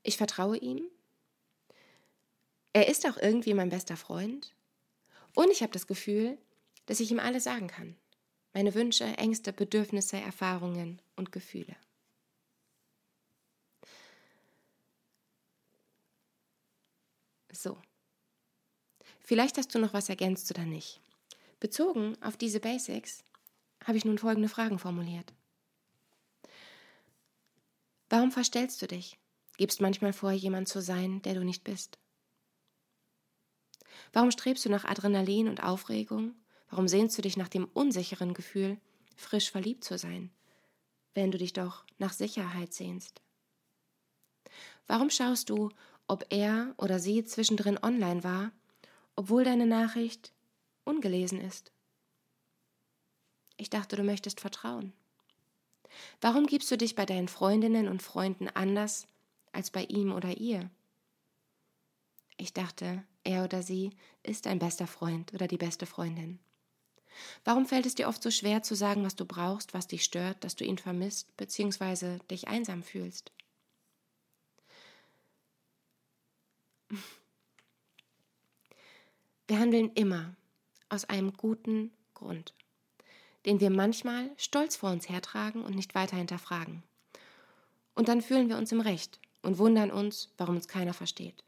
Ich vertraue ihm. Er ist auch irgendwie mein bester Freund. Und ich habe das Gefühl, dass ich ihm alles sagen kann. Meine Wünsche, Ängste, Bedürfnisse, Erfahrungen und Gefühle. So. Vielleicht hast du noch was ergänzt oder nicht. Bezogen auf diese Basics habe ich nun folgende Fragen formuliert. Warum verstellst du dich? Gibst manchmal vor, jemand zu sein, der du nicht bist? Warum strebst du nach Adrenalin und Aufregung? Warum sehnst du dich nach dem unsicheren Gefühl, frisch verliebt zu sein, wenn du dich doch nach Sicherheit sehnst? Warum schaust du, ob er oder sie zwischendrin online war, obwohl deine Nachricht ungelesen ist? Ich dachte, du möchtest vertrauen. Warum gibst du dich bei deinen Freundinnen und Freunden anders als bei ihm oder ihr. Ich dachte, er oder sie ist ein bester Freund oder die beste Freundin. Warum fällt es dir oft so schwer zu sagen, was du brauchst, was dich stört, dass du ihn vermisst bzw. dich einsam fühlst? [laughs] Wir handeln immer aus einem guten Grund, den wir manchmal stolz vor uns hertragen und nicht weiter hinterfragen. Und dann fühlen wir uns im Recht und wundern uns, warum uns keiner versteht.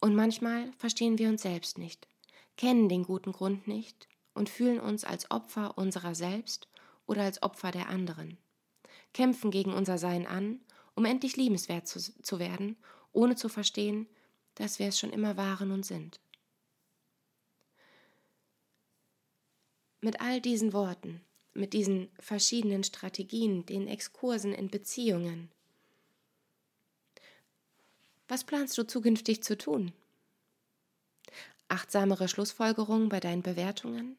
Und manchmal verstehen wir uns selbst nicht, kennen den guten Grund nicht und fühlen uns als Opfer unserer selbst oder als Opfer der anderen, kämpfen gegen unser Sein an, um endlich liebenswert zu, zu werden, ohne zu verstehen, dass wir es schon immer waren und sind. Mit all diesen Worten, mit diesen verschiedenen Strategien, den Exkursen in Beziehungen, was planst du zukünftig zu tun? Achtsamere Schlussfolgerungen bei deinen Bewertungen?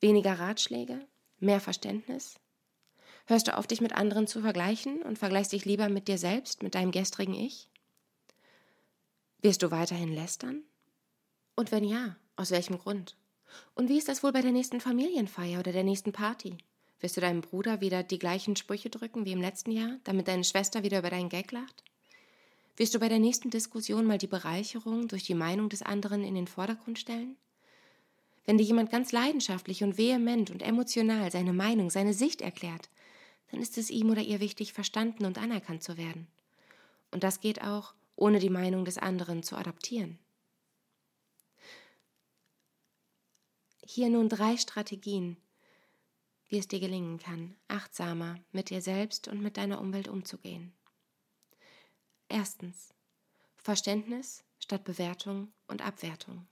Weniger Ratschläge? Mehr Verständnis? Hörst du auf, dich mit anderen zu vergleichen und vergleichst dich lieber mit dir selbst, mit deinem gestrigen Ich? Wirst du weiterhin lästern? Und wenn ja, aus welchem Grund? Und wie ist das wohl bei der nächsten Familienfeier oder der nächsten Party? Wirst du deinem Bruder wieder die gleichen Sprüche drücken wie im letzten Jahr, damit deine Schwester wieder über deinen Gag lacht? Wirst du bei der nächsten Diskussion mal die Bereicherung durch die Meinung des anderen in den Vordergrund stellen? Wenn dir jemand ganz leidenschaftlich und vehement und emotional seine Meinung, seine Sicht erklärt, dann ist es ihm oder ihr wichtig, verstanden und anerkannt zu werden. Und das geht auch, ohne die Meinung des anderen zu adaptieren. Hier nun drei Strategien, wie es dir gelingen kann, achtsamer mit dir selbst und mit deiner Umwelt umzugehen. Erstens. Verständnis statt Bewertung und Abwertung.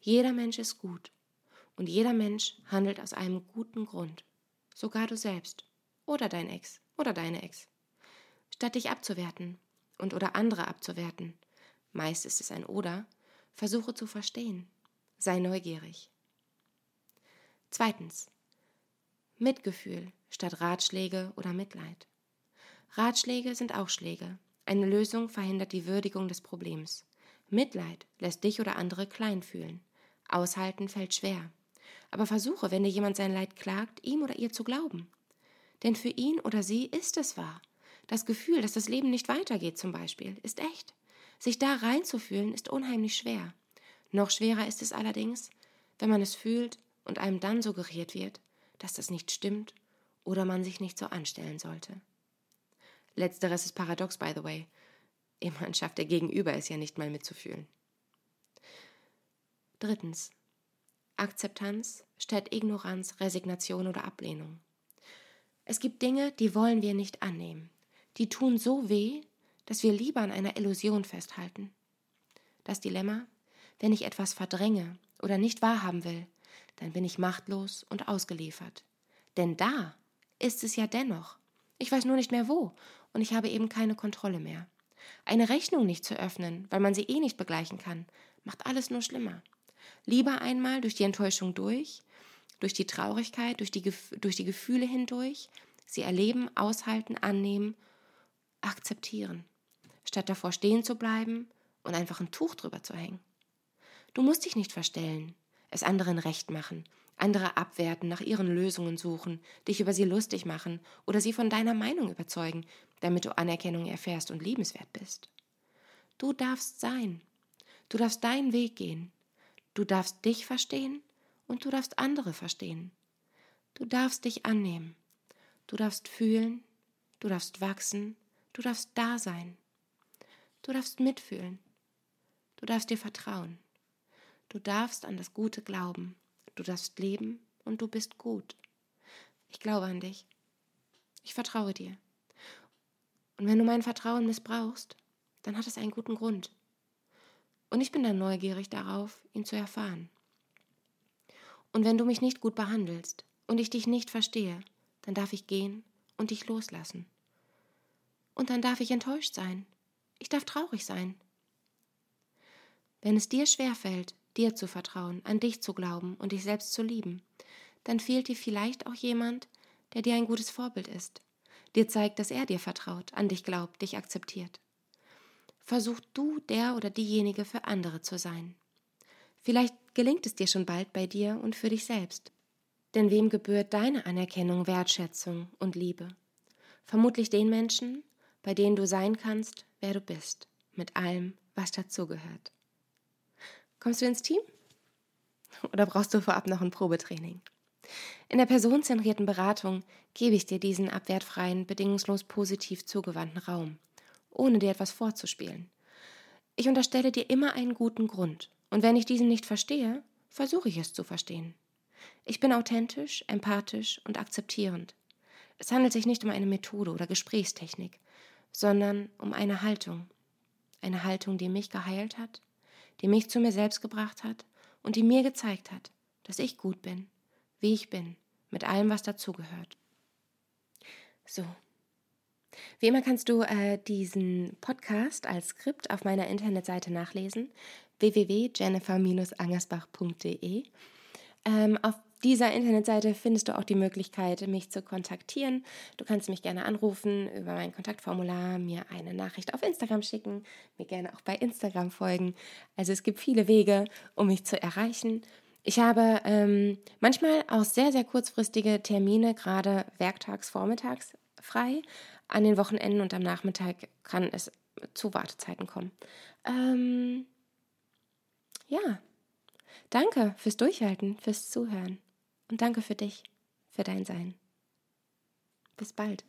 Jeder Mensch ist gut und jeder Mensch handelt aus einem guten Grund. Sogar du selbst oder dein Ex oder deine Ex. Statt dich abzuwerten und oder andere abzuwerten, meist ist es ein oder, versuche zu verstehen. Sei neugierig. Zweitens. Mitgefühl statt Ratschläge oder Mitleid. Ratschläge sind auch Schläge. Eine Lösung verhindert die Würdigung des Problems. Mitleid lässt dich oder andere klein fühlen. Aushalten fällt schwer. Aber versuche, wenn dir jemand sein Leid klagt, ihm oder ihr zu glauben. Denn für ihn oder sie ist es wahr. Das Gefühl, dass das Leben nicht weitergeht zum Beispiel, ist echt. Sich da reinzufühlen, ist unheimlich schwer. Noch schwerer ist es allerdings, wenn man es fühlt und einem dann suggeriert wird, dass das nicht stimmt oder man sich nicht so anstellen sollte. Letzteres ist paradox, by the way. Immerhin schafft der Gegenüber es ja nicht mal mitzufühlen. Drittens. Akzeptanz statt Ignoranz, Resignation oder Ablehnung. Es gibt Dinge, die wollen wir nicht annehmen. Die tun so weh, dass wir lieber an einer Illusion festhalten. Das Dilemma, wenn ich etwas verdränge oder nicht wahrhaben will, dann bin ich machtlos und ausgeliefert. Denn da ist es ja dennoch. Ich weiß nur nicht mehr wo und ich habe eben keine Kontrolle mehr. Eine Rechnung nicht zu öffnen, weil man sie eh nicht begleichen kann, macht alles nur schlimmer. Lieber einmal durch die Enttäuschung durch, durch die Traurigkeit, durch die, durch die Gefühle hindurch, sie erleben, aushalten, annehmen, akzeptieren, statt davor stehen zu bleiben und einfach ein Tuch drüber zu hängen. Du musst dich nicht verstellen, es anderen recht machen, andere abwerten, nach ihren Lösungen suchen, dich über sie lustig machen oder sie von deiner Meinung überzeugen, damit du Anerkennung erfährst und liebenswert bist. Du darfst sein. Du darfst deinen Weg gehen. Du darfst dich verstehen und du darfst andere verstehen. Du darfst dich annehmen. Du darfst fühlen. Du darfst wachsen. Du darfst da sein. Du darfst mitfühlen. Du darfst dir vertrauen. Du darfst an das Gute glauben. Du darfst leben und du bist gut. Ich glaube an dich. Ich vertraue dir. Und wenn du mein Vertrauen missbrauchst, dann hat es einen guten Grund. Und ich bin dann neugierig darauf, ihn zu erfahren. Und wenn du mich nicht gut behandelst und ich dich nicht verstehe, dann darf ich gehen und dich loslassen. Und dann darf ich enttäuscht sein. Ich darf traurig sein. Wenn es dir schwerfällt, dir zu vertrauen, an dich zu glauben und dich selbst zu lieben, dann fehlt dir vielleicht auch jemand, der dir ein gutes Vorbild ist, dir zeigt, dass er dir vertraut, an dich glaubt, dich akzeptiert. Versuch du der oder diejenige für andere zu sein. Vielleicht gelingt es dir schon bald bei dir und für dich selbst. Denn wem gebührt deine Anerkennung, Wertschätzung und Liebe? Vermutlich den Menschen, bei denen du sein kannst, wer du bist, mit allem, was dazugehört. Kommst du ins Team? Oder brauchst du vorab noch ein Probetraining? In der personenzentrierten Beratung gebe ich dir diesen abwertfreien, bedingungslos positiv zugewandten Raum, ohne dir etwas vorzuspielen. Ich unterstelle dir immer einen guten Grund, und wenn ich diesen nicht verstehe, versuche ich es zu verstehen. Ich bin authentisch, empathisch und akzeptierend. Es handelt sich nicht um eine Methode oder Gesprächstechnik, sondern um eine Haltung. Eine Haltung, die mich geheilt hat die mich zu mir selbst gebracht hat und die mir gezeigt hat, dass ich gut bin, wie ich bin, mit allem, was dazugehört. So. Wie immer kannst du äh, diesen Podcast als Skript auf meiner Internetseite nachlesen, www.jennifer-angersbach.de. Ähm, auf dieser Internetseite findest du auch die Möglichkeit, mich zu kontaktieren. Du kannst mich gerne anrufen über mein Kontaktformular, mir eine Nachricht auf Instagram schicken, mir gerne auch bei Instagram folgen. Also es gibt viele Wege, um mich zu erreichen. Ich habe ähm, manchmal auch sehr, sehr kurzfristige Termine, gerade werktags, vormittags frei. An den Wochenenden und am Nachmittag kann es zu Wartezeiten kommen. Ähm, ja, danke fürs Durchhalten, fürs Zuhören. Und danke für dich, für dein Sein. Bis bald.